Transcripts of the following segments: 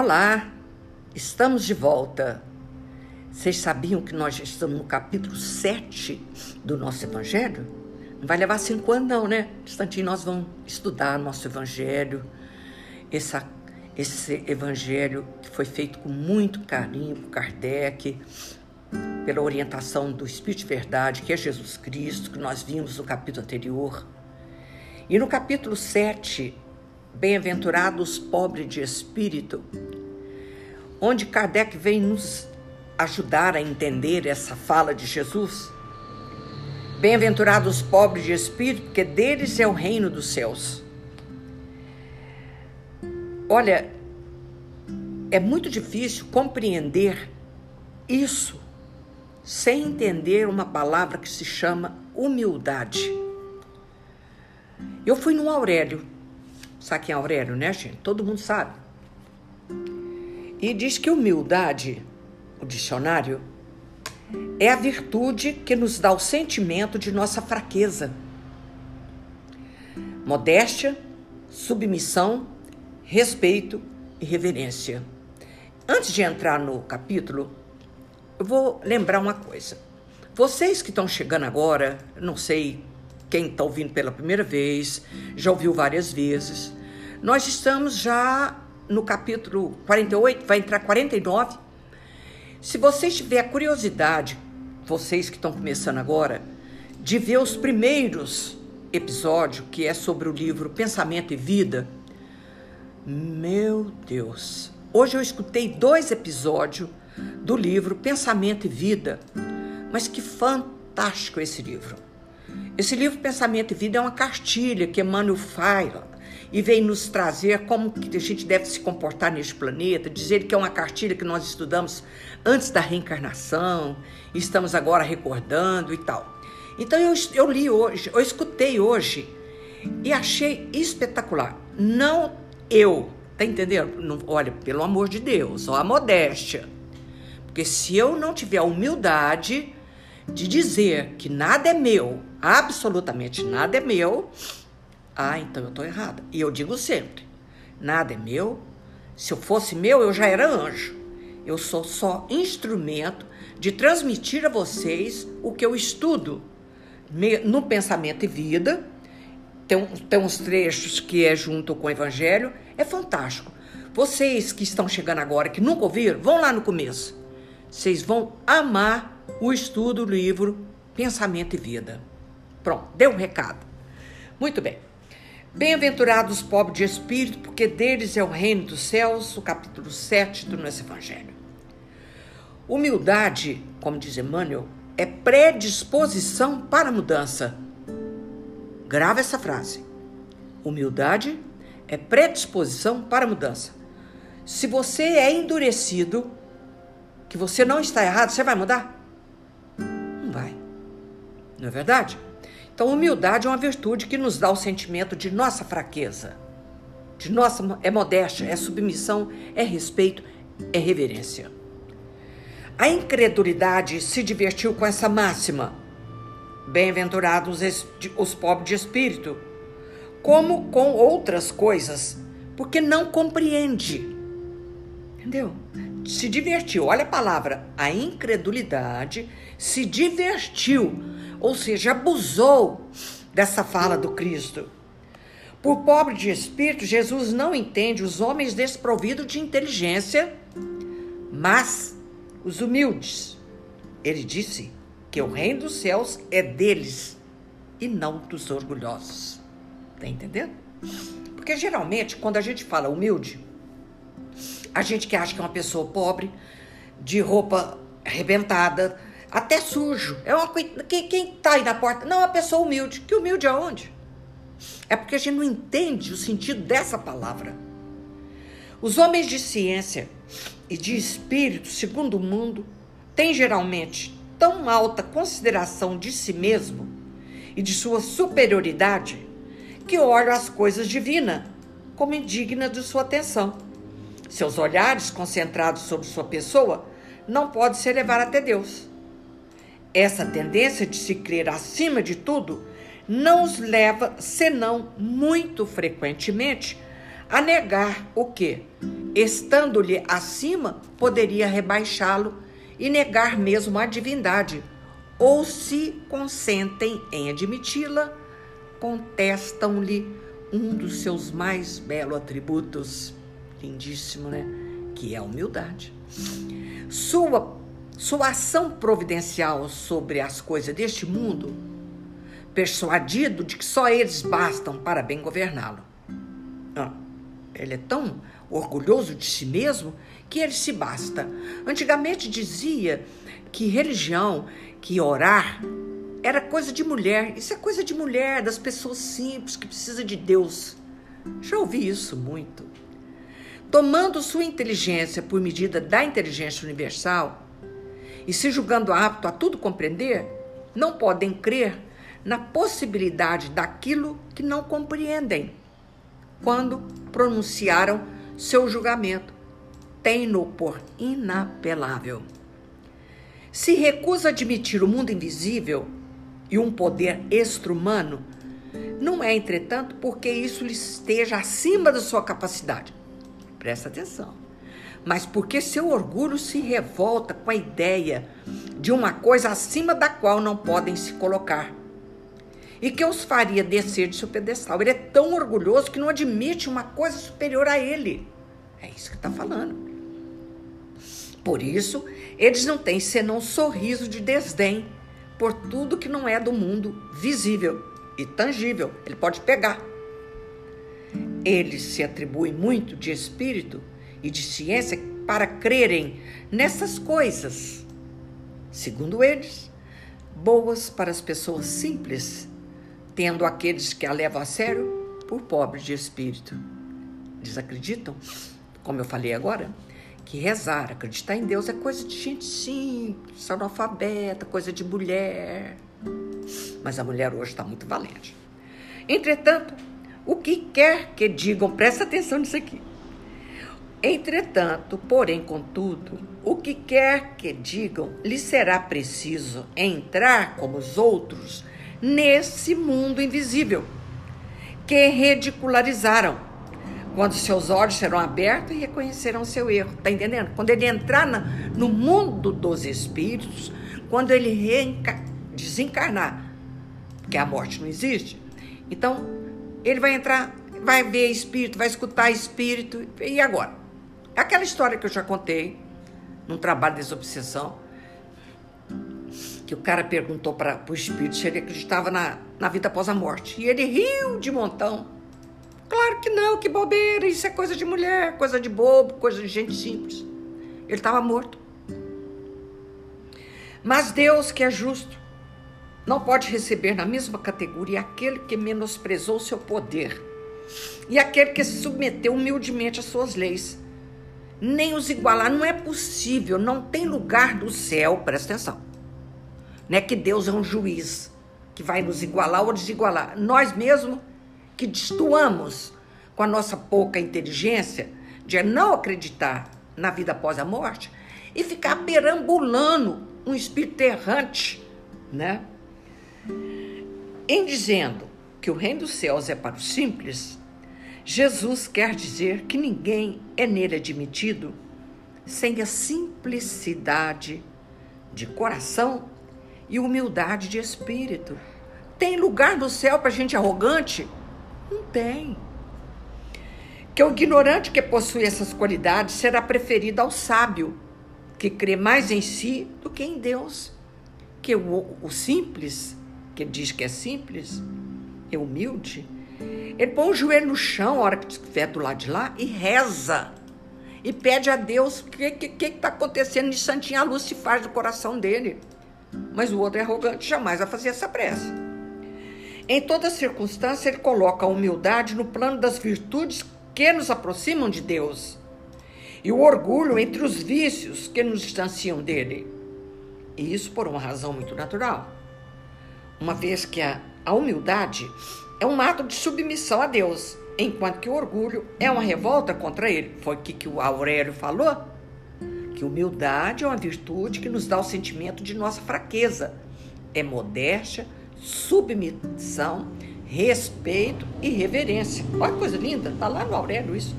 Olá, estamos de volta. Vocês sabiam que nós já estamos no capítulo 7 do nosso Evangelho? Não vai levar cinco anos, não, né? Instantinho nós vamos estudar nosso Evangelho, essa, esse Evangelho que foi feito com muito carinho por Kardec, pela orientação do Espírito de Verdade, que é Jesus Cristo, que nós vimos no capítulo anterior. E no capítulo 7, Bem-aventurados pobres de espírito, onde Kardec vem nos ajudar a entender essa fala de Jesus. Bem-aventurados pobres de espírito, porque deles é o reino dos céus. Olha, é muito difícil compreender isso sem entender uma palavra que se chama humildade. Eu fui no Aurélio, Sabe quem é Aurélio, né, gente? Todo mundo sabe. E diz que humildade, o dicionário, é a virtude que nos dá o sentimento de nossa fraqueza. Modéstia, submissão, respeito e reverência. Antes de entrar no capítulo, eu vou lembrar uma coisa. Vocês que estão chegando agora, não sei quem está ouvindo pela primeira vez, já ouviu várias vezes. Nós estamos já no capítulo 48, vai entrar 49. Se vocês tiverem curiosidade, vocês que estão começando agora, de ver os primeiros episódios, que é sobre o livro Pensamento e Vida, meu Deus! Hoje eu escutei dois episódios do livro Pensamento e Vida, mas que fantástico esse livro! Esse livro Pensamento e Vida é uma cartilha que Emmanuel faz e vem nos trazer como que a gente deve se comportar neste planeta, dizer que é uma cartilha que nós estudamos antes da reencarnação, estamos agora recordando e tal. Então eu, eu li hoje, eu escutei hoje e achei espetacular. Não eu, tá entendendo? Não, olha, pelo amor de Deus, ó, a modéstia. Porque se eu não tiver a humildade de dizer que nada é meu, absolutamente nada é meu, ah, então eu estou errada. E eu digo sempre: nada é meu. Se eu fosse meu, eu já era anjo. Eu sou só instrumento de transmitir a vocês o que eu estudo no Pensamento e Vida. Tem, tem uns trechos que é junto com o Evangelho. É fantástico. Vocês que estão chegando agora, que nunca ouviram, vão lá no começo. Vocês vão amar o estudo do livro Pensamento e Vida. Pronto, deu um recado. Muito bem. Bem-aventurados os pobres de espírito, porque deles é o reino dos céus, o capítulo 7 do nosso Evangelho. Humildade, como diz Emmanuel, é predisposição para mudança. Grava essa frase. Humildade é predisposição para mudança. Se você é endurecido, que você não está errado, você vai mudar? Não vai. Não é verdade? Então, humildade é uma virtude que nos dá o sentimento de nossa fraqueza, de nossa é modéstia, é submissão, é respeito, é reverência. A incredulidade se divertiu com essa máxima. Bem-aventurados os pobres de espírito, como com outras coisas, porque não compreende. Entendeu? Se divertiu. Olha a palavra. A incredulidade se divertiu ou seja, abusou dessa fala do Cristo. Por pobre de espírito, Jesus não entende os homens desprovidos de inteligência, mas os humildes. Ele disse que o reino dos céus é deles e não dos orgulhosos. Tá entendendo? Porque geralmente, quando a gente fala humilde, a gente que acha que é uma pessoa pobre, de roupa arrebentada, até sujo. É uma quem, quem tá aí na porta? Não, é uma pessoa humilde. Que humilde aonde? É porque a gente não entende o sentido dessa palavra. Os homens de ciência e de espírito, segundo o mundo, têm geralmente tão alta consideração de si mesmo e de sua superioridade que olham as coisas divinas como indignas de sua atenção. Seus olhares concentrados sobre sua pessoa não podem se elevar até Deus. Essa tendência de se crer acima de tudo não os leva, senão muito frequentemente, a negar o que? estando-lhe acima, poderia rebaixá-lo e negar mesmo a divindade, ou se consentem em admiti-la, contestam-lhe um dos seus mais belos atributos, lindíssimo, né? Que é a humildade. Sua, sua ação providencial sobre as coisas deste mundo, persuadido de que só eles bastam para bem governá-lo. Ah, ele é tão orgulhoso de si mesmo que ele se basta. Antigamente dizia que religião, que orar era coisa de mulher. Isso é coisa de mulher, das pessoas simples que precisa de Deus. Já ouvi isso muito. Tomando sua inteligência por medida da inteligência universal e se julgando apto a tudo compreender, não podem crer na possibilidade daquilo que não compreendem. Quando pronunciaram seu julgamento, tem-no por inapelável. Se recusa admitir o mundo invisível e um poder extra-humano, não é, entretanto, porque isso lhe esteja acima da sua capacidade. Presta atenção. Mas porque seu orgulho se revolta com a ideia de uma coisa acima da qual não podem se colocar. E que os faria descer de seu pedestal. Ele é tão orgulhoso que não admite uma coisa superior a ele. É isso que está falando. Por isso, eles não têm senão um sorriso de desdém por tudo que não é do mundo visível e tangível. Ele pode pegar. Eles se atribuem muito de espírito e de ciência para crerem nessas coisas, segundo eles, boas para as pessoas simples, tendo aqueles que a levam a sério por pobres de espírito. Eles acreditam, como eu falei agora, que rezar, acreditar em Deus é coisa de gente simples, analfabeta, coisa de mulher. Mas a mulher hoje está muito valente. Entretanto, o que quer que digam, presta atenção nisso aqui. Entretanto, porém, contudo, o que quer que digam, lhe será preciso entrar como os outros nesse mundo invisível que ridicularizaram quando seus olhos serão abertos e reconhecerão seu erro. Tá entendendo? Quando ele entrar na, no mundo dos espíritos, quando ele reenca, desencarnar, porque a morte não existe, então ele vai entrar, vai ver espírito, vai escutar espírito. E agora? Aquela história que eu já contei num trabalho de desobsessão, que o cara perguntou para o espírito se ele acreditava na, na vida após a morte. E ele riu de montão. Claro que não, que bobeira, isso é coisa de mulher, coisa de bobo, coisa de gente simples. Ele estava morto. Mas Deus, que é justo, não pode receber na mesma categoria aquele que menosprezou seu poder e aquele que se submeteu humildemente às suas leis. Nem os igualar, não é possível, não tem lugar do céu, presta atenção. Não é que Deus é um juiz que vai nos igualar ou desigualar. Nós mesmos que destoamos com a nossa pouca inteligência de não acreditar na vida após a morte e ficar perambulando um espírito errante, né? Em dizendo que o reino dos céus é para os simples, Jesus quer dizer que ninguém é nele admitido sem a simplicidade de coração e humildade de espírito. Tem lugar no céu para gente arrogante? Não tem. Que o ignorante que possui essas qualidades será preferido ao sábio, que crê mais em si do que em Deus. Que o, o simples, que diz que é simples, é humilde, ele põe o joelho no chão a hora que estiver do lado de lá e reza. E pede a Deus o que está que, que tá acontecendo de santinha luz se faz do coração dele. Mas o outro é arrogante, jamais vai fazer essa prece. Em toda circunstância, ele coloca a humildade no plano das virtudes que nos aproximam de Deus e o orgulho entre os vícios que nos distanciam dele. E isso por uma razão muito natural. Uma vez que a, a humildade é um ato de submissão a Deus, enquanto que o orgulho é uma revolta contra ele. Foi o que o Aurélio falou. Que humildade é uma virtude que nos dá o sentimento de nossa fraqueza. É modéstia, submissão, respeito e reverência. Olha que coisa linda, tá lá no Aurélio isso.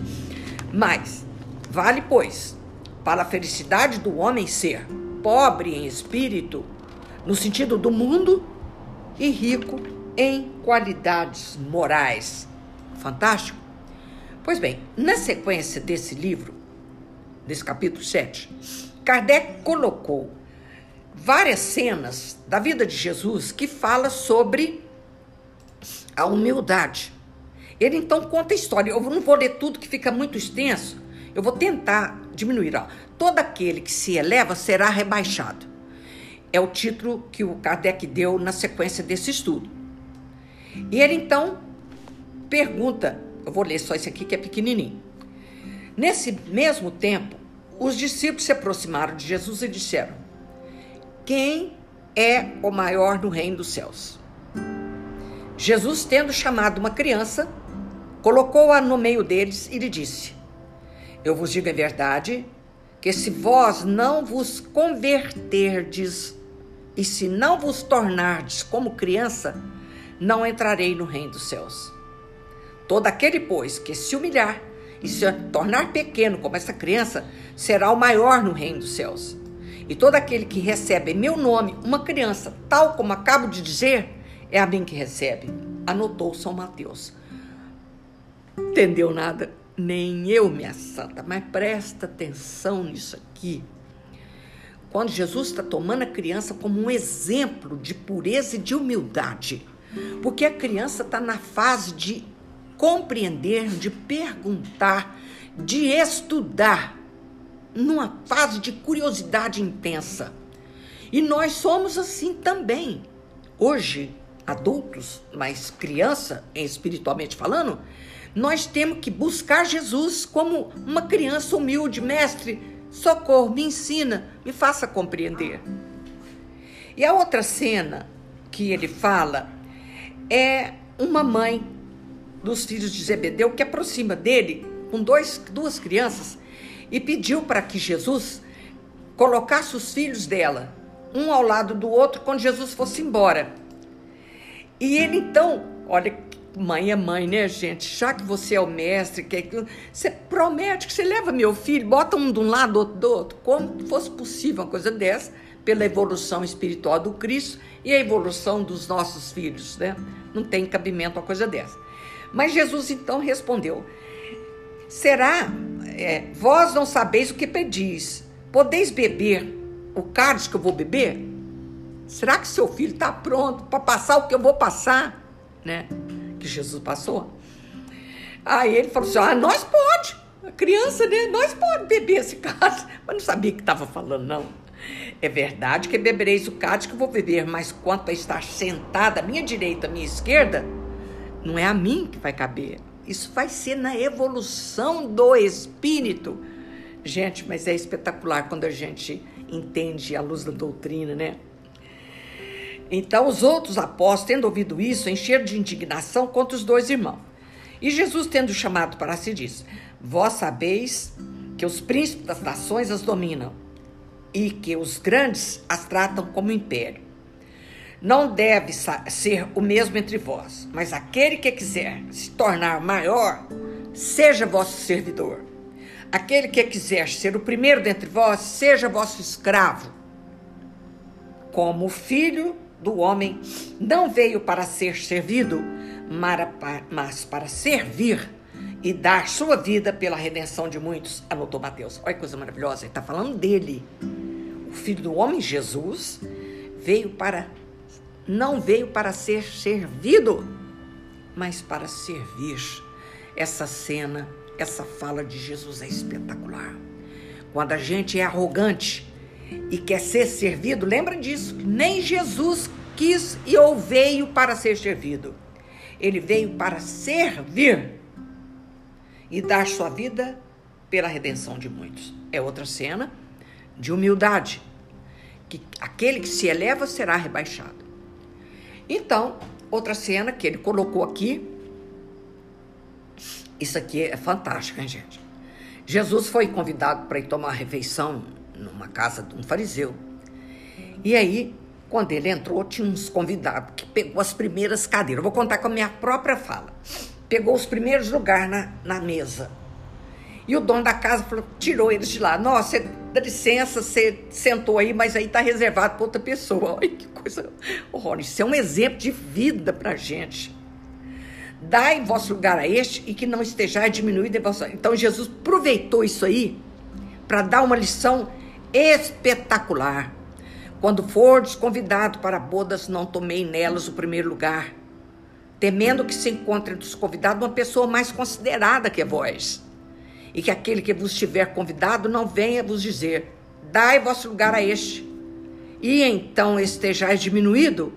Mas Vale, pois, para a felicidade do homem ser pobre em espírito, no sentido do mundo, e rico em qualidades morais. Fantástico? Pois bem, na sequência desse livro, desse capítulo 7, Kardec colocou várias cenas da vida de Jesus que fala sobre a humildade. Ele então conta a história. Eu não vou ler tudo que fica muito extenso. Eu vou tentar diminuir. Ó. Todo aquele que se eleva será rebaixado. É o título que o Kardec deu na sequência desse estudo. E ele então pergunta, eu vou ler só esse aqui que é pequenininho. Nesse mesmo tempo, os discípulos se aproximaram de Jesus e disseram: Quem é o maior no reino dos céus? Jesus, tendo chamado uma criança, colocou-a no meio deles e lhe disse: Eu vos digo a verdade, que se vós não vos converterdes e se não vos tornardes como criança, não entrarei no reino dos céus. Todo aquele, pois, que se humilhar e se tornar pequeno como essa criança, será o maior no reino dos céus. E todo aquele que recebe em meu nome uma criança, tal como acabo de dizer, é a mim que recebe. Anotou São Mateus. Entendeu nada? Nem eu, minha santa, mas presta atenção nisso aqui. Quando Jesus está tomando a criança como um exemplo de pureza e de humildade, porque a criança está na fase de compreender, de perguntar, de estudar, numa fase de curiosidade intensa. E nós somos assim também. Hoje, adultos, mas criança, espiritualmente falando, nós temos que buscar Jesus como uma criança humilde, mestre, socorro, me ensina, me faça compreender. E a outra cena que ele fala é uma mãe dos filhos de Zebedeu que aproxima dele com dois, duas crianças e pediu para que Jesus colocasse os filhos dela, um ao lado do outro, quando Jesus fosse embora. E ele então, olha, mãe é mãe, né, gente? Já que você é o mestre, que você promete que você leva meu filho, bota um de um lado, outro do outro, como fosse possível uma coisa dessa, pela evolução espiritual do Cristo e a evolução dos nossos filhos, né? Não tem cabimento uma coisa dessa. Mas Jesus então respondeu: Será, é, vós não sabeis o que pedis? Podeis beber o cálice que eu vou beber? Será que seu filho está pronto para passar o que eu vou passar? Né? Que Jesus passou. Aí ele falou assim: Ah, nós pode. A criança, né? Nós pode beber esse cálice. Mas não sabia que estava falando, não. É verdade que bebereis o cálice que eu vou beber, mas quanto a estar sentada à minha direita, à minha esquerda, não é a mim que vai caber. Isso vai ser na evolução do espírito. Gente, mas é espetacular quando a gente entende a luz da doutrina, né? Então, os outros apóstolos, tendo ouvido isso, encheram de indignação contra os dois irmãos. E Jesus, tendo chamado para si, disse: Vós sabeis que os príncipes das nações as dominam e que os grandes as tratam como império. Não deve ser o mesmo entre vós, mas aquele que quiser se tornar maior, seja vosso servidor. Aquele que quiser ser o primeiro dentre vós, seja vosso escravo. Como o filho do homem não veio para ser servido, mas para servir e dar sua vida pela redenção de muitos, anotou Mateus. Olha que coisa maravilhosa, ele está falando dele. O filho do homem, Jesus, veio para não veio para ser servido, mas para servir. Essa cena, essa fala de Jesus é espetacular. Quando a gente é arrogante e quer ser servido, lembra disso. Nem Jesus quis e ou veio para ser servido. Ele veio para servir e dar sua vida pela redenção de muitos. É outra cena de humildade, que aquele que se eleva será rebaixado. Então, outra cena que ele colocou aqui. Isso aqui é fantástico, hein, gente? Jesus foi convidado para ir tomar refeição numa casa de um fariseu. E aí, quando ele entrou, tinha uns convidados que pegou as primeiras cadeiras. Eu vou contar com a minha própria fala. Pegou os primeiros lugares na, na mesa. E o dono da casa falou, tirou eles de lá. Nossa, dá licença, você sentou aí, mas aí está reservado para outra pessoa. Olha que coisa horrorosa. Isso é um exemplo de vida para gente. Dai vosso lugar a este e que não estejais diminuído em vosso. Então Jesus aproveitou isso aí para dar uma lição espetacular. Quando fordes convidado para bodas, não tomei nelas o primeiro lugar, temendo que se encontre dos convidados uma pessoa mais considerada que vós, e que aquele que vos tiver convidado não venha vos dizer: dai vosso lugar a este, e então estejais diminuído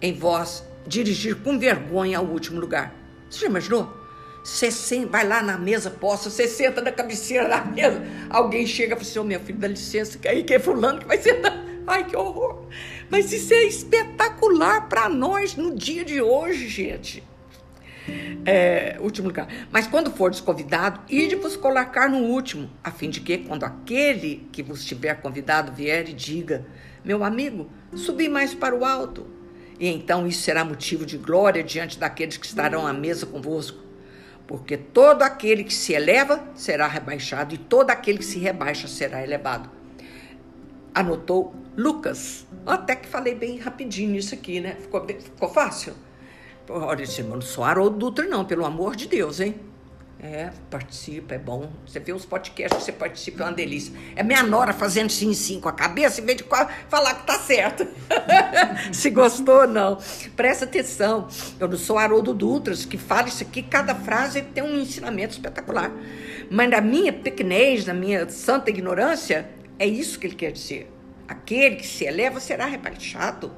em vós dirigir com vergonha ao último lugar. Você já imaginou? Você vai lá na mesa posta, você senta na cabeceira da mesa, alguém chega e fala assim, oh, meu filho, dá licença, que aí que é fulano que vai sentar. Ai, que horror! Mas isso é espetacular para nós no dia de hoje, gente. É, último lugar. Mas quando for desconvidado, ide vos colocar no último, a fim de que, quando aquele que vos tiver convidado vier e diga, meu amigo, subi mais para o alto, e então isso será motivo de glória diante daqueles que estarão à mesa convosco. Porque todo aquele que se eleva será rebaixado, e todo aquele que se rebaixa será elevado. Anotou Lucas. Até que falei bem rapidinho isso aqui, né? Ficou, ficou fácil? Olha, irmão, não sou Haroldo Dutra, não, pelo amor de Deus, hein? É, participa, é bom. Você vê os podcasts você participa, é uma delícia. É minha nora fazendo sim, sim com a cabeça, em vez de falar que tá certo. Se gostou, não. Presta atenção. Eu não sou Haroldo Dutras, que fala isso aqui, cada frase tem um ensinamento espetacular. Mas na minha pequenez, na minha santa ignorância, é isso que ele quer dizer. Aquele que se eleva será rebaixado,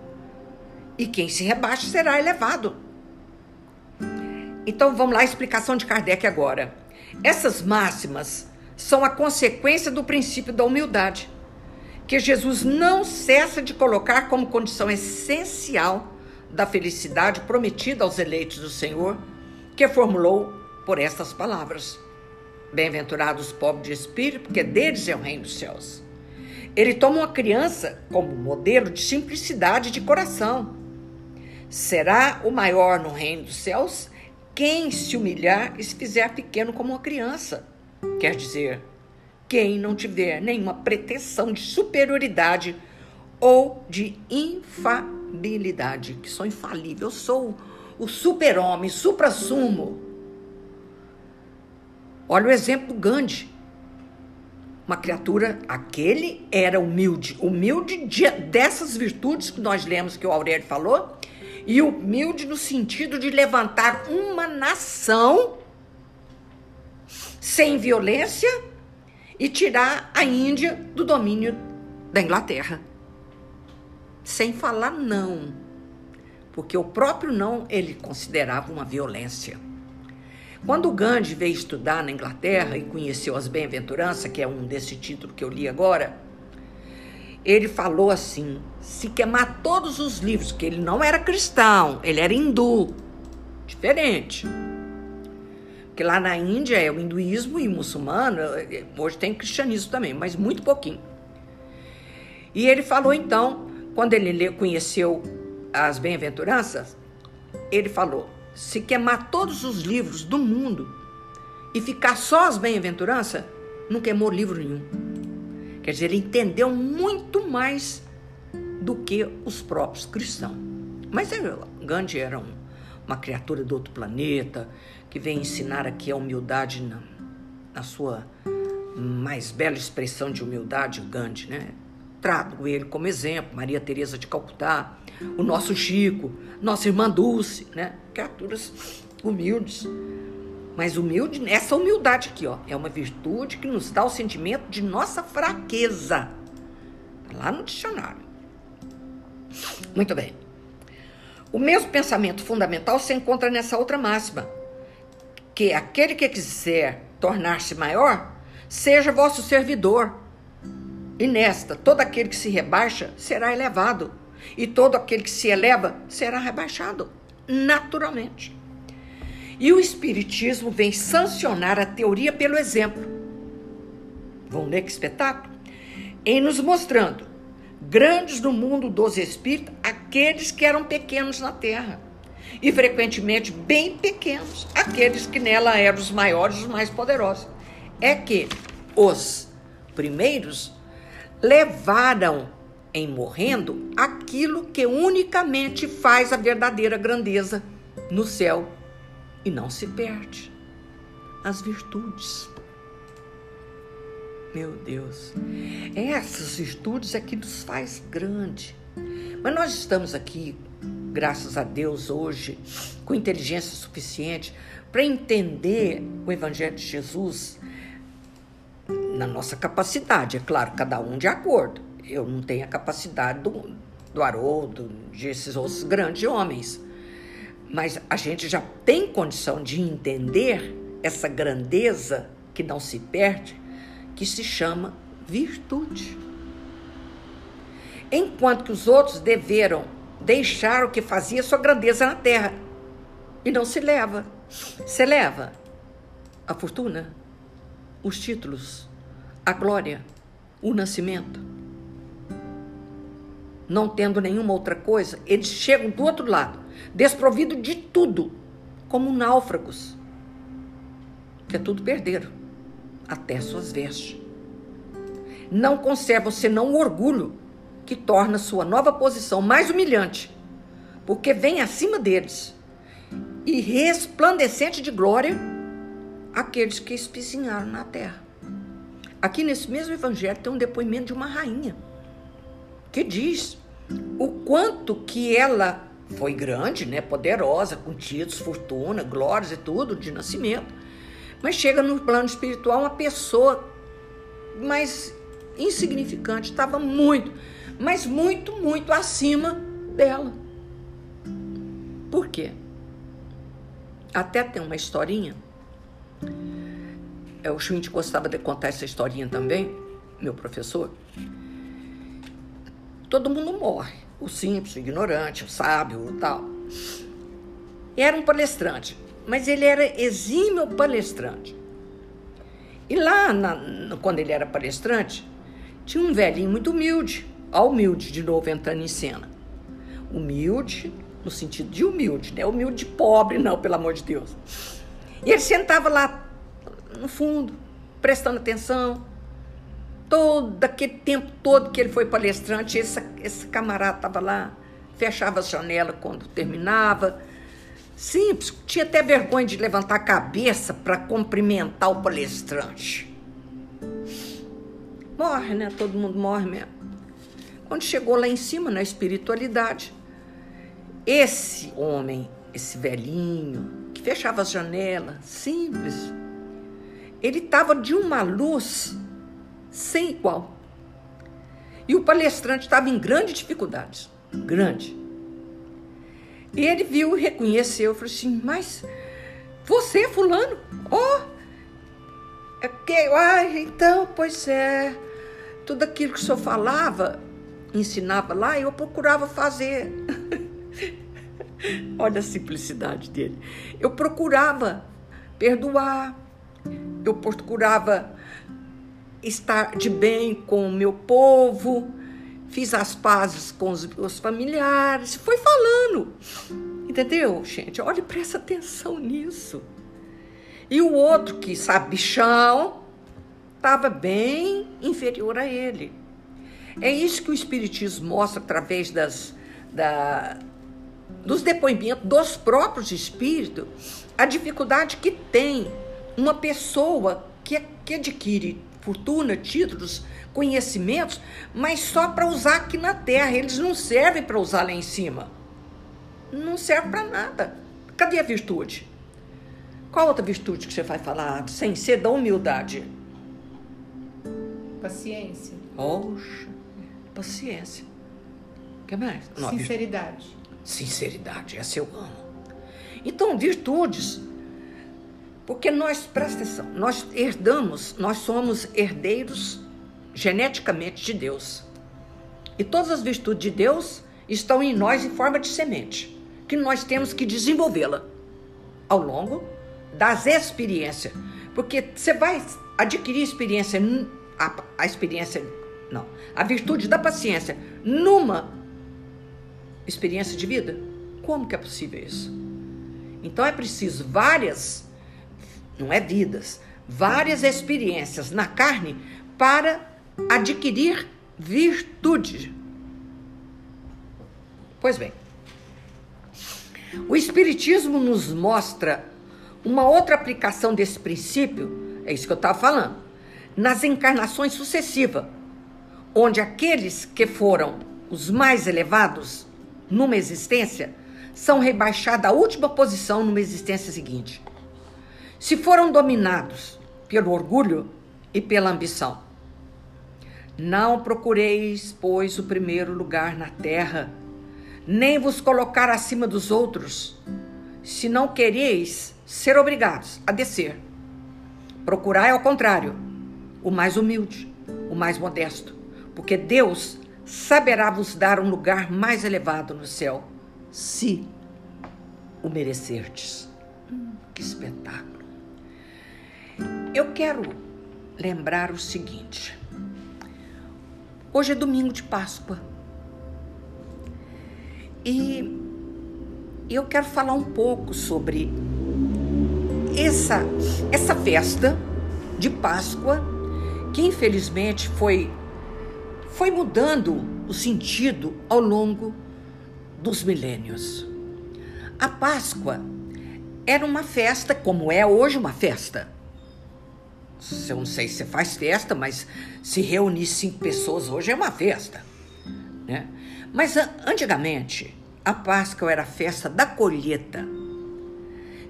e quem se rebaixa será elevado. Então vamos lá, a explicação de Kardec agora. Essas máximas são a consequência do princípio da humildade, que Jesus não cessa de colocar como condição essencial da felicidade prometida aos eleitos do Senhor, que formulou por estas palavras: Bem-aventurados os pobres de espírito, porque deles é o reino dos céus. Ele toma uma criança como modelo de simplicidade de coração. Será o maior no reino dos céus quem se humilhar e se fizer pequeno como uma criança. Quer dizer, quem não tiver nenhuma pretensão de superioridade ou de infabilidade, que sou infalível, eu sou o super-homem, supra-sumo. Olha o exemplo do Gandhi. Uma criatura, aquele era humilde, humilde de, dessas virtudes que nós lemos que o Aurélio falou, e humilde no sentido de levantar uma nação sem violência e tirar a Índia do domínio da Inglaterra. Sem falar não, porque o próprio não ele considerava uma violência. Quando Gandhi veio estudar na Inglaterra e conheceu as bem-aventuranças, que é um desse título que eu li agora, ele falou assim: se queimar todos os livros, que ele não era cristão, ele era hindu, diferente. Porque lá na Índia é o hinduísmo e o muçulmano, hoje tem cristianismo também, mas muito pouquinho. E ele falou então, quando ele conheceu as bem-aventuranças, ele falou: se queimar todos os livros do mundo e ficar só as bem-aventuranças, não queimou livro nenhum. Quer dizer, ele entendeu muito mais do que os próprios cristãos. Mas Gandhi era um, uma criatura do outro planeta que vem ensinar aqui a humildade na, na sua mais bela expressão de humildade, o Gandhi, né? Trago ele como exemplo, Maria Teresa de Calcutá, o nosso Chico, nossa irmã Dulce, né? Criaturas humildes. Mas humilde, essa humildade aqui, ó, é uma virtude que nos dá o sentimento de nossa fraqueza. Tá lá no dicionário. Muito bem. O mesmo pensamento fundamental se encontra nessa outra máxima, que aquele que quiser tornar-se maior, seja vosso servidor. E nesta, todo aquele que se rebaixa será elevado, e todo aquele que se eleva será rebaixado, naturalmente. E o Espiritismo vem sancionar a teoria pelo exemplo. Vão ler que espetáculo? Em nos mostrando grandes no mundo dos espíritos aqueles que eram pequenos na terra e frequentemente bem pequenos aqueles que nela eram os maiores, os mais poderosos. é que os primeiros levaram em morrendo aquilo que unicamente faz a verdadeira grandeza no céu e não se perde as virtudes. Meu Deus, essas virtudes é que nos faz grande. Mas nós estamos aqui, graças a Deus, hoje, com inteligência suficiente para entender o Evangelho de Jesus na nossa capacidade, é claro, cada um de acordo. Eu não tenho a capacidade do, do Haroldo, desses outros grandes homens. Mas a gente já tem condição de entender essa grandeza que não se perde, que se chama virtude. Enquanto que os outros deveram deixar o que fazia sua grandeza na terra. E não se leva. Se leva a fortuna, os títulos, a glória, o nascimento. Não tendo nenhuma outra coisa, eles chegam do outro lado, desprovido de tudo, como náufragos, que é tudo perderam, até suas vestes. Não conservam senão o orgulho, que torna sua nova posição mais humilhante, porque vem acima deles e resplandecente de glória aqueles que espizinharam na terra. Aqui nesse mesmo evangelho tem um depoimento de uma rainha que diz o quanto que ela foi grande, né, poderosa, com títulos, fortuna, glórias e tudo de nascimento. Mas chega no plano espiritual uma pessoa mais insignificante, estava muito, mas muito, muito acima dela. Por quê? Até tem uma historinha é, o Schmidt gostava de contar essa historinha também, meu professor. Todo mundo morre, o simples, o ignorante, o sábio, o tal. Era um palestrante, mas ele era exímio palestrante. E lá, na, quando ele era palestrante, tinha um velhinho muito humilde, a humilde de novo entrando em cena. Humilde, no sentido de humilde, né? Humilde pobre, não, pelo amor de Deus. E ele sentava lá no fundo, prestando atenção. Todo aquele tempo todo que ele foi palestrante, esse, esse camarada estava lá, fechava a janela quando terminava. Simples, tinha até vergonha de levantar a cabeça para cumprimentar o palestrante. Morre, né? Todo mundo morre mesmo. Quando chegou lá em cima, na espiritualidade, esse homem, esse velhinho, que fechava as janelas, simples, ele estava de uma luz sem igual. E o palestrante estava em grandes dificuldades, grande. E ele viu reconheceu, falou assim, mas você, fulano? Oh, é que, ah, então, pois é, tudo aquilo que o senhor falava, ensinava lá, eu procurava fazer. Olha a simplicidade dele. Eu procurava perdoar, eu procurava estar de bem com o meu povo, fiz as pazes com os meus familiares, foi falando. Entendeu, gente? Olha, presta atenção nisso. E o outro, que sabe chão, estava bem inferior a ele. É isso que o Espiritismo mostra através das, da, dos depoimentos dos próprios espíritos, a dificuldade que tem uma pessoa que, que adquire fortuna, títulos, conhecimentos, mas só para usar aqui na Terra. Eles não servem para usar lá em cima. Não serve para nada. Cadê a virtude? Qual outra virtude que você vai falar sem ser da humildade? Paciência. Poxa, paciência. O que mais? Sinceridade. Sinceridade, essa eu amo. Então, virtudes porque nós, presta atenção, nós herdamos, nós somos herdeiros geneticamente de Deus. E todas as virtudes de Deus estão em nós em forma de semente, que nós temos que desenvolvê-la ao longo das experiências. Porque você vai adquirir experiência, a, a experiência, não, a virtude da paciência numa experiência de vida? Como que é possível isso? Então é preciso várias não é vidas, várias experiências na carne para adquirir virtude. Pois bem, o Espiritismo nos mostra uma outra aplicação desse princípio, é isso que eu estava falando, nas encarnações sucessivas, onde aqueles que foram os mais elevados numa existência são rebaixados à última posição numa existência seguinte. Se foram dominados pelo orgulho e pela ambição, não procureis, pois, o primeiro lugar na terra, nem vos colocar acima dos outros, se não quereis ser obrigados a descer. Procurai, ao contrário, o mais humilde, o mais modesto, porque Deus saberá vos dar um lugar mais elevado no céu, se o merecerdes. Que espetáculo! Eu quero lembrar o seguinte: hoje é domingo de Páscoa e eu quero falar um pouco sobre essa, essa festa de Páscoa que infelizmente foi foi mudando o sentido ao longo dos milênios. A Páscoa era uma festa, como é hoje uma festa. Eu não sei se você faz festa, mas se reunir cinco pessoas hoje é uma festa. Né? Mas antigamente, a Páscoa era a festa da colheita,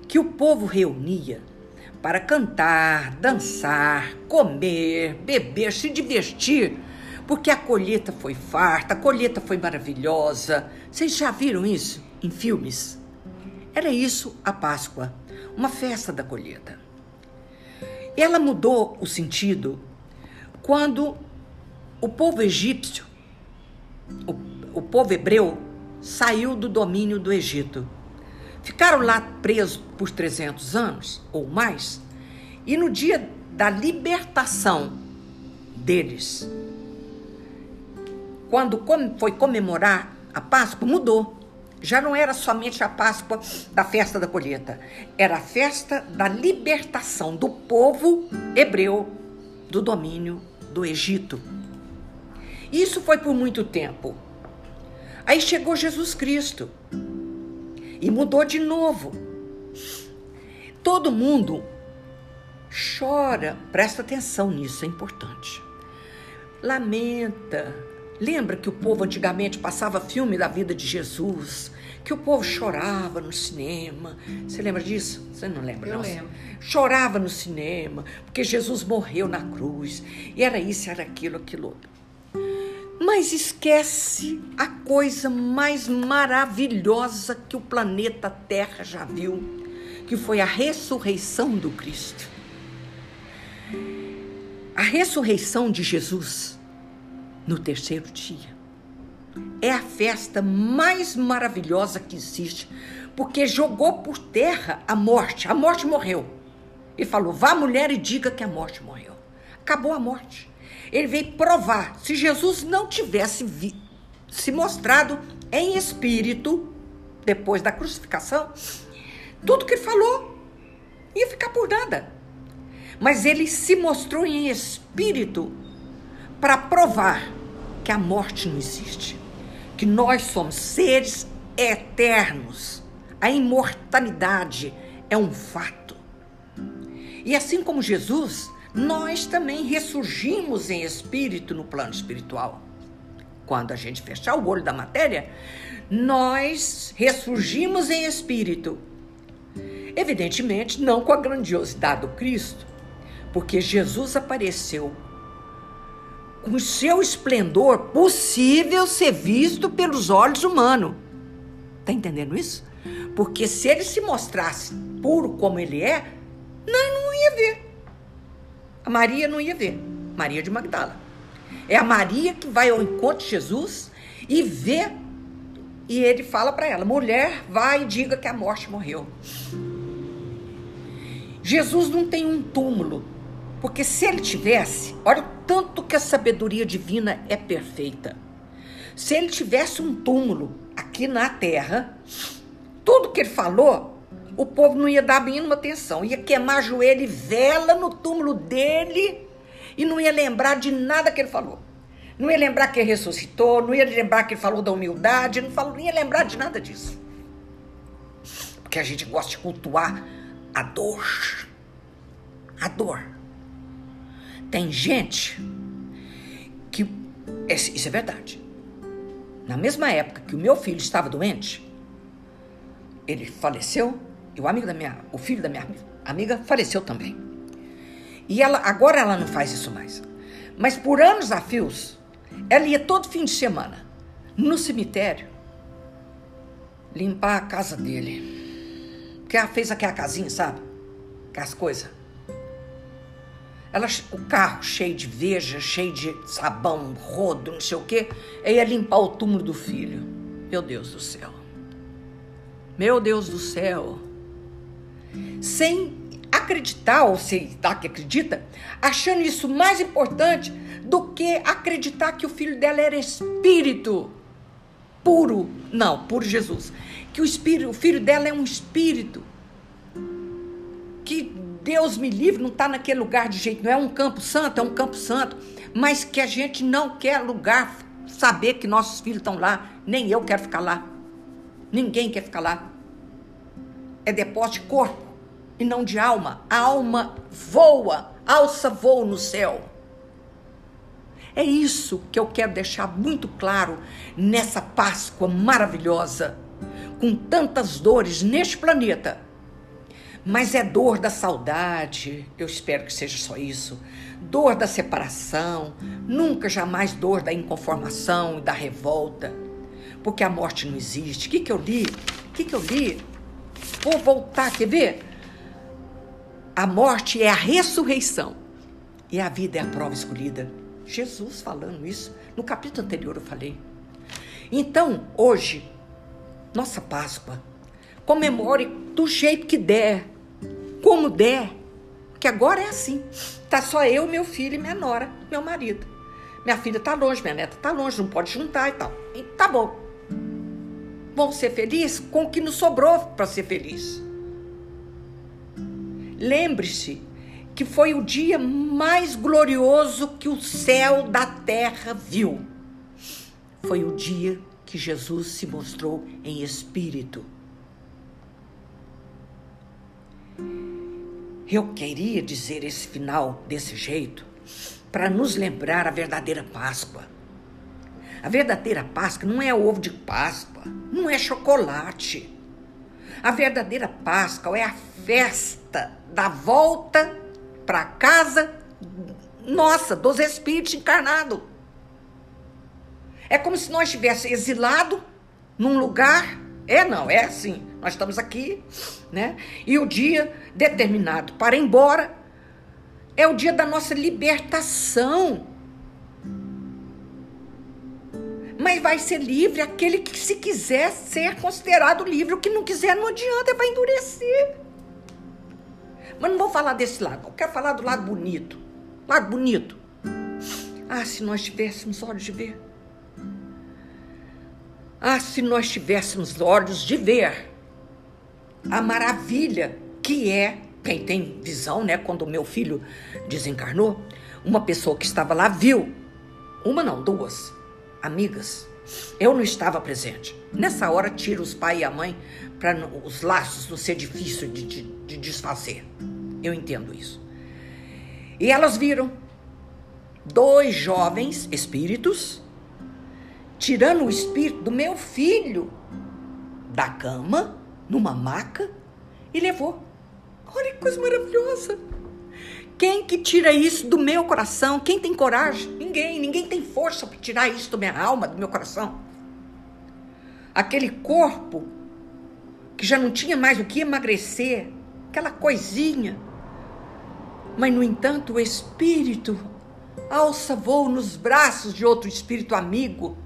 que o povo reunia para cantar, dançar, comer, beber, se divertir porque a colheita foi farta, a colheita foi maravilhosa. Vocês já viram isso em filmes? Era isso a Páscoa, uma festa da colheita. Ela mudou o sentido quando o povo egípcio, o, o povo hebreu, saiu do domínio do Egito. Ficaram lá presos por 300 anos ou mais, e no dia da libertação deles, quando foi comemorar a Páscoa, mudou. Já não era somente a Páscoa da festa da colheita, era a festa da libertação do povo hebreu do domínio do Egito. Isso foi por muito tempo. Aí chegou Jesus Cristo e mudou de novo. Todo mundo chora, presta atenção nisso, é importante. Lamenta, Lembra que o povo antigamente passava filme da vida de Jesus? Que o povo chorava no cinema. Você lembra disso? Você não lembra, Eu não? lembro. Chorava no cinema, porque Jesus morreu na cruz. E era isso, era aquilo, aquilo outro. Mas esquece a coisa mais maravilhosa que o planeta Terra já viu, que foi a ressurreição do Cristo. A ressurreição de Jesus no terceiro dia. É a festa mais maravilhosa que existe, porque jogou por terra a morte. A morte morreu. Ele falou: vá, mulher, e diga que a morte morreu. Acabou a morte. Ele veio provar. Se Jesus não tivesse vi, se mostrado em espírito, depois da crucificação, tudo que ele falou ia ficar por nada. Mas ele se mostrou em espírito para provar que a morte não existe, que nós somos seres eternos. A imortalidade é um fato. E assim como Jesus, nós também ressurgimos em espírito no plano espiritual. Quando a gente fechar o olho da matéria, nós ressurgimos em espírito. Evidentemente, não com a grandiosidade do Cristo, porque Jesus apareceu com seu esplendor possível ser visto pelos olhos humanos. Tá entendendo isso? Porque se ele se mostrasse puro como ele é, nós não ia ver. A Maria não ia ver. Maria de Magdala. É a Maria que vai ao encontro de Jesus e vê. E ele fala para ela: mulher, vai e diga que a morte morreu. Jesus não tem um túmulo porque se ele tivesse, olha o tanto que a sabedoria divina é perfeita. Se ele tivesse um túmulo aqui na terra, tudo que ele falou o povo não ia dar a mínima atenção, ia queimar joelho e vela no túmulo dele e não ia lembrar de nada que ele falou. Não ia lembrar que ele ressuscitou, não ia lembrar que ele falou da humildade, não, falou, não ia lembrar de nada disso. Porque a gente gosta de cultuar a dor. A dor. Tem gente que. Isso é verdade. Na mesma época que o meu filho estava doente, ele faleceu, e o amigo da minha, o filho da minha amiga faleceu também. E ela agora ela não faz isso mais. Mas por anos a fios, ela ia todo fim de semana no cemitério limpar a casa dele. Porque ela fez aquela casinha, sabe? Aquelas coisas. Ela, o carro cheio de veja, cheio de sabão, rodo, não sei o quê. Ela ia limpar o túmulo do filho. Meu Deus do céu. Meu Deus do céu. Sem acreditar, ou se tá que acredita, achando isso mais importante do que acreditar que o filho dela era espírito puro. Não, puro Jesus. Que o espírito, o filho dela é um espírito. Que Deus me livre, não está naquele lugar de jeito, não é um campo santo, é um campo santo, mas que a gente não quer lugar saber que nossos filhos estão lá, nem eu quero ficar lá. Ninguém quer ficar lá. É depósito de corpo e não de alma. A alma voa, alça voo no céu. É isso que eu quero deixar muito claro nessa Páscoa maravilhosa, com tantas dores neste planeta. Mas é dor da saudade, eu espero que seja só isso. Dor da separação, nunca jamais dor da inconformação e da revolta. Porque a morte não existe. O que, que eu li? O que, que eu li? Vou voltar, quer ver? A morte é a ressurreição e a vida é a prova escolhida. Jesus falando isso. No capítulo anterior eu falei. Então, hoje, nossa Páscoa, comemore do jeito que der, como der, que agora é assim. Tá só eu, meu filho e minha nora, meu marido. Minha filha tá longe, minha neta tá longe, não pode juntar e tal. E tá bom. Vamos ser felizes com o que nos sobrou para ser feliz. Lembre-se que foi o dia mais glorioso que o céu da terra viu. Foi o dia que Jesus se mostrou em espírito. Eu queria dizer esse final desse jeito para nos lembrar a verdadeira Páscoa. A verdadeira Páscoa não é ovo de Páscoa, não é chocolate. A verdadeira Páscoa é a festa da volta para casa nossa, dos espíritos encarnados. É como se nós estivéssemos exilado num lugar. É, não, é assim. Nós estamos aqui, né? E o dia determinado para ir embora é o dia da nossa libertação. Mas vai ser livre aquele que, se quiser ser considerado livre. O que não quiser, não adianta, vai endurecer. Mas não vou falar desse lado, eu quero falar do lado bonito. Lado bonito. Ah, se nós tivéssemos olhos de ver. Ah, se nós tivéssemos olhos de ver a maravilha que é, quem tem visão, né? Quando o meu filho desencarnou, uma pessoa que estava lá viu, uma não, duas amigas. Eu não estava presente. Nessa hora, tira os pai e a mãe para os laços não ser difícil de, de, de desfazer. Eu entendo isso. E elas viram dois jovens espíritos tirando o espírito do meu filho da cama, numa maca, e levou. Olha que coisa maravilhosa. Quem que tira isso do meu coração? Quem tem coragem? Ninguém. Ninguém tem força para tirar isso da minha alma, do meu coração. Aquele corpo que já não tinha mais o que emagrecer, aquela coisinha mas, no entanto, o espírito alça voo nos braços de outro espírito amigo.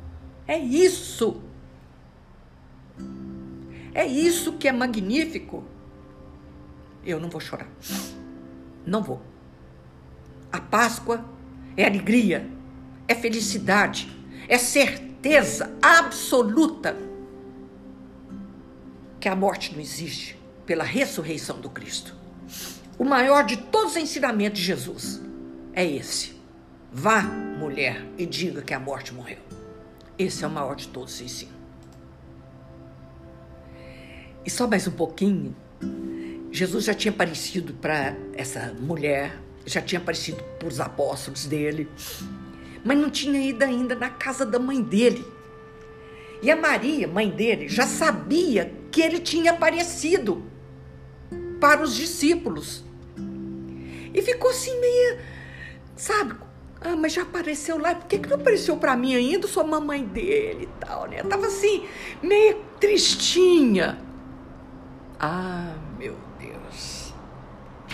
É isso. É isso que é magnífico. Eu não vou chorar. Não vou. A Páscoa é alegria, é felicidade, é certeza absoluta que a morte não existe, pela ressurreição do Cristo. O maior de todos os ensinamentos de Jesus é esse. Vá, mulher, e diga que a morte morreu. Esse é o maior de todos os ensinos. E só mais um pouquinho, Jesus já tinha aparecido para essa mulher, já tinha aparecido para os apóstolos dele, mas não tinha ido ainda na casa da mãe dele. E a Maria, mãe dele, já sabia que ele tinha aparecido para os discípulos. E ficou assim meio, sabe? Ah, mas já apareceu lá, por que, que não apareceu para mim ainda? Sou mamãe dele e tal, né? tava assim, meio tristinha. Ah, meu Deus.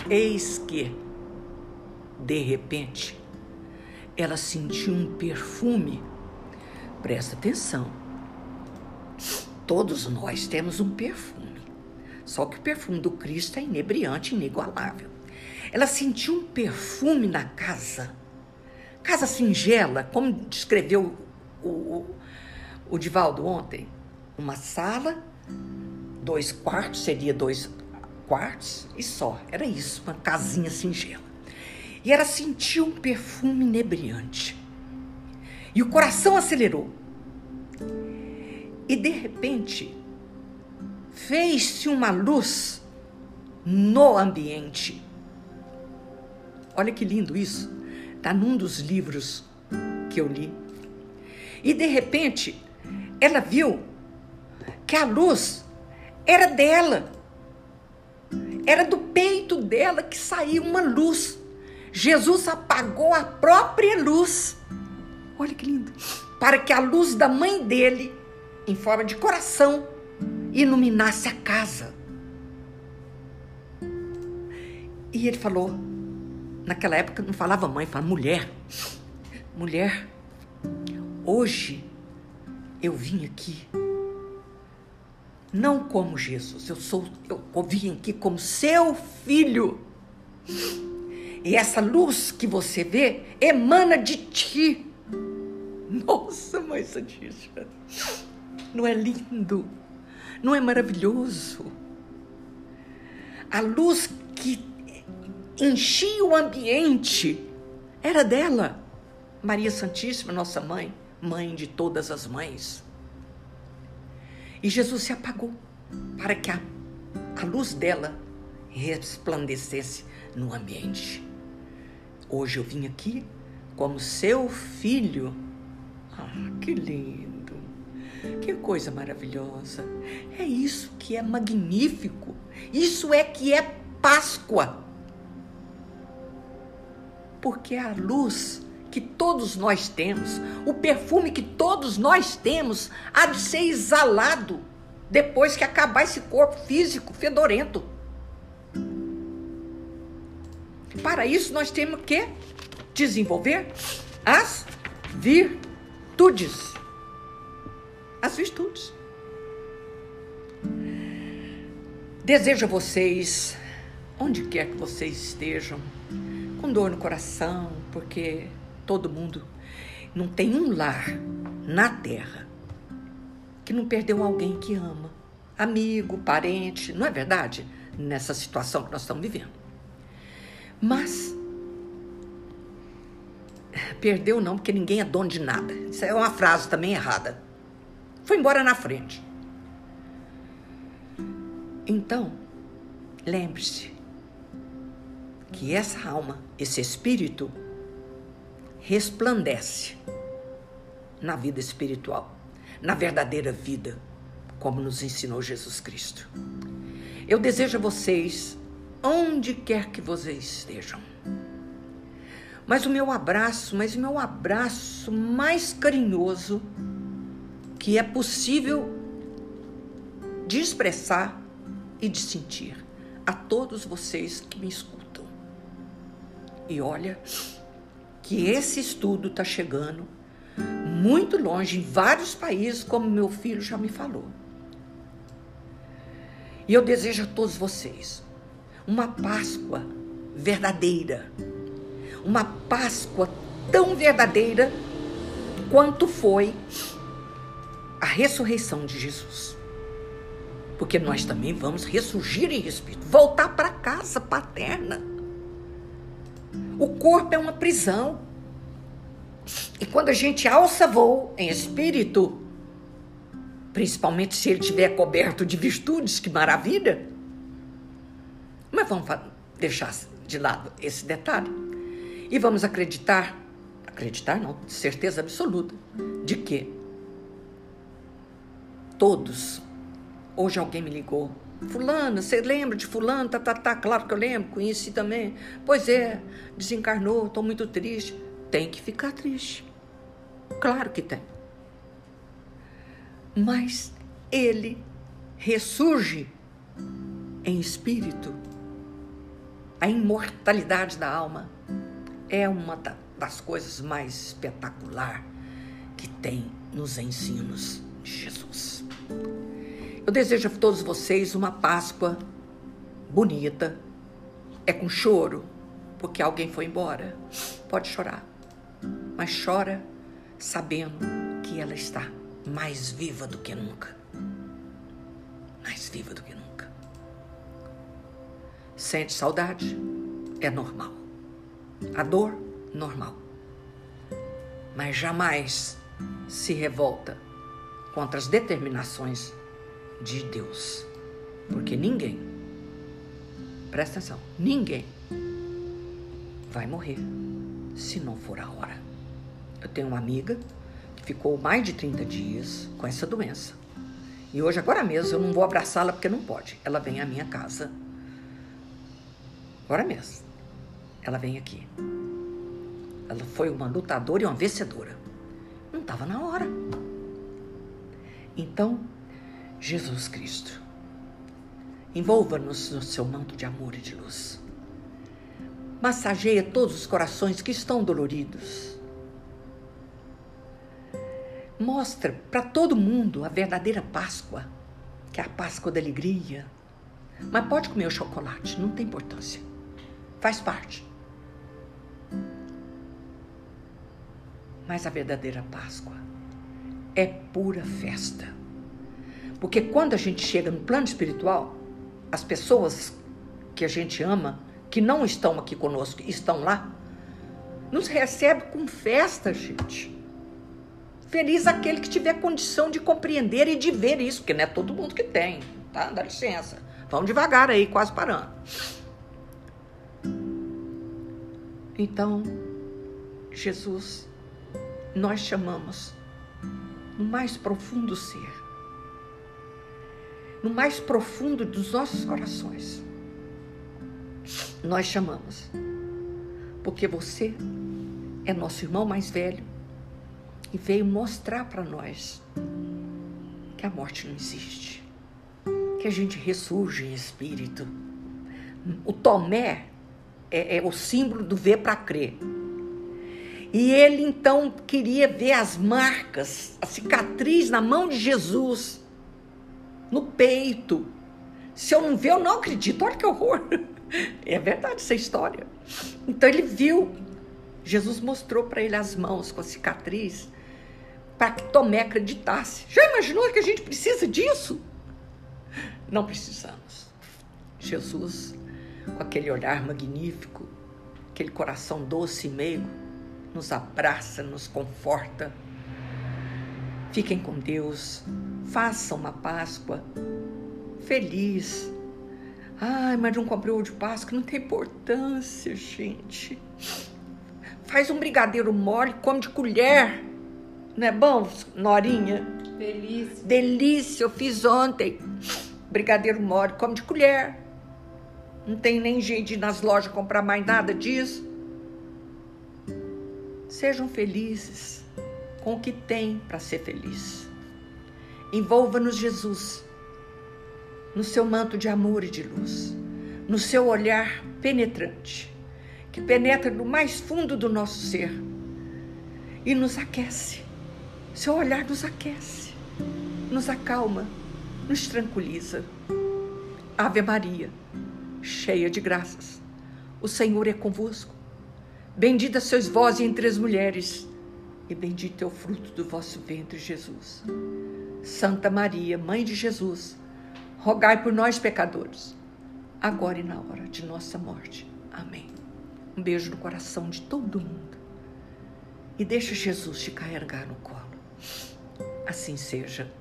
Eis que, de repente, ela sentiu um perfume. Presta atenção. Todos nós temos um perfume. Só que o perfume do Cristo é inebriante, inigualável. Ela sentiu um perfume na casa. Casa singela, como descreveu o, o, o Divaldo ontem. Uma sala, dois quartos, seria dois quartos e só. Era isso, uma casinha singela. E ela sentiu um perfume inebriante. E o coração acelerou. E de repente, fez-se uma luz no ambiente. Olha que lindo isso. Está num dos livros que eu li. E de repente, ela viu que a luz era dela. Era do peito dela que saía uma luz. Jesus apagou a própria luz. Olha que lindo. Para que a luz da mãe dele, em forma de coração, iluminasse a casa. E ele falou: Naquela época não falava mãe, falava mulher. Mulher, hoje eu vim aqui não como Jesus, eu sou eu vim aqui como seu filho. E essa luz que você vê emana de ti. Nossa, mãe santíssima. Não é lindo? Não é maravilhoso? A luz que enchia o ambiente era dela. Maria Santíssima, nossa mãe, mãe de todas as mães. E Jesus se apagou para que a, a luz dela resplandecesse no ambiente. Hoje eu vim aqui como seu filho. Ah, que lindo! Que coisa maravilhosa! É isso que é magnífico. Isso é que é Páscoa porque a luz que todos nós temos, o perfume que todos nós temos, há de ser exalado depois que acabar esse corpo físico fedorento. Para isso, nós temos que desenvolver as virtudes. As virtudes. Desejo a vocês, onde quer que vocês estejam, com dor no coração, porque todo mundo não tem um lar na terra que não perdeu alguém que ama, amigo, parente, não é verdade? Nessa situação que nós estamos vivendo. Mas perdeu não, porque ninguém é dono de nada. Isso é uma frase também errada. Foi embora na frente. Então, lembre-se, que essa alma, esse espírito, resplandece na vida espiritual, na verdadeira vida, como nos ensinou Jesus Cristo. Eu desejo a vocês, onde quer que vocês estejam, mas o meu abraço, mas o meu abraço mais carinhoso que é possível de expressar e de sentir a todos vocês que me escutam. E olha que esse estudo está chegando muito longe, em vários países, como meu filho já me falou. E eu desejo a todos vocês uma Páscoa verdadeira. Uma Páscoa tão verdadeira quanto foi a ressurreição de Jesus. Porque nós também vamos ressurgir em espírito, voltar para casa paterna. O corpo é uma prisão. E quando a gente alça voo em espírito, principalmente se ele estiver coberto de virtudes, que maravilha. Mas vamos deixar de lado esse detalhe e vamos acreditar, acreditar não, certeza absoluta, de que todos, hoje alguém me ligou, Fulana, você lembra de Fulano? Tá, tá, tá, claro que eu lembro, conheci também. Pois é, desencarnou, estou muito triste. Tem que ficar triste. Claro que tem. Mas ele ressurge em espírito. A imortalidade da alma é uma das coisas mais espetacular que tem nos ensinos de Jesus. Eu desejo a todos vocês uma Páscoa bonita. É com choro, porque alguém foi embora. Pode chorar, mas chora sabendo que ela está mais viva do que nunca. Mais viva do que nunca. Sente saudade? É normal. A dor? Normal. Mas jamais se revolta contra as determinações de Deus. Porque ninguém, presta atenção, ninguém vai morrer se não for a hora. Eu tenho uma amiga ficou mais de 30 dias com essa doença. E hoje, agora mesmo, eu não vou abraçá-la porque não pode. Ela vem à minha casa. Agora mesmo. Ela vem aqui. Ela foi uma lutadora e uma vencedora. Não estava na hora. Então, Jesus Cristo, envolva-nos no seu manto de amor e de luz. Massageia todos os corações que estão doloridos mostra para todo mundo a verdadeira Páscoa, que é a Páscoa da alegria. Mas pode comer o chocolate, não tem importância. Faz parte. Mas a verdadeira Páscoa é pura festa. Porque quando a gente chega no plano espiritual, as pessoas que a gente ama, que não estão aqui conosco, estão lá, nos recebe com festa, gente. Feliz aquele que tiver condição de compreender e de ver isso, porque não é todo mundo que tem, tá? Dá licença. Vamos devagar aí, quase parando. Então, Jesus, nós chamamos no mais profundo ser, no mais profundo dos nossos corações, nós chamamos, porque você é nosso irmão mais velho, e veio mostrar para nós que a morte não existe, que a gente ressurge em espírito. O Tomé é, é o símbolo do ver para crer. E ele então queria ver as marcas, a cicatriz na mão de Jesus, no peito. Se eu não ver, eu não acredito. Olha que horror. É verdade essa história. Então ele viu. Jesus mostrou para ele as mãos com a cicatriz para que Tomé acreditasse. Já imaginou que a gente precisa disso? Não precisamos. Jesus, com aquele olhar magnífico, aquele coração doce e meigo, nos abraça, nos conforta. Fiquem com Deus, façam uma Páscoa feliz. Ai, mas não comprei ovo de Páscoa, não tem importância, gente. Faz um brigadeiro mole, come de colher. Não é bom, Norinha? Delícia. Delícia, eu fiz ontem. Brigadeiro mole, come de colher. Não tem nem ir nas lojas comprar mais nada disso. Sejam felizes com o que tem para ser feliz. Envolva-nos, Jesus, no seu manto de amor e de luz, no seu olhar penetrante, que penetra no mais fundo do nosso ser e nos aquece seu olhar nos aquece, nos acalma, nos tranquiliza. Ave Maria, cheia de graças, o Senhor é convosco. Bendita sois vós entre as mulheres, e bendito é o fruto do vosso ventre, Jesus. Santa Maria, Mãe de Jesus, rogai por nós, pecadores, agora e na hora de nossa morte. Amém. Um beijo no coração de todo mundo. E deixa Jesus te carregar no colo. Assim seja.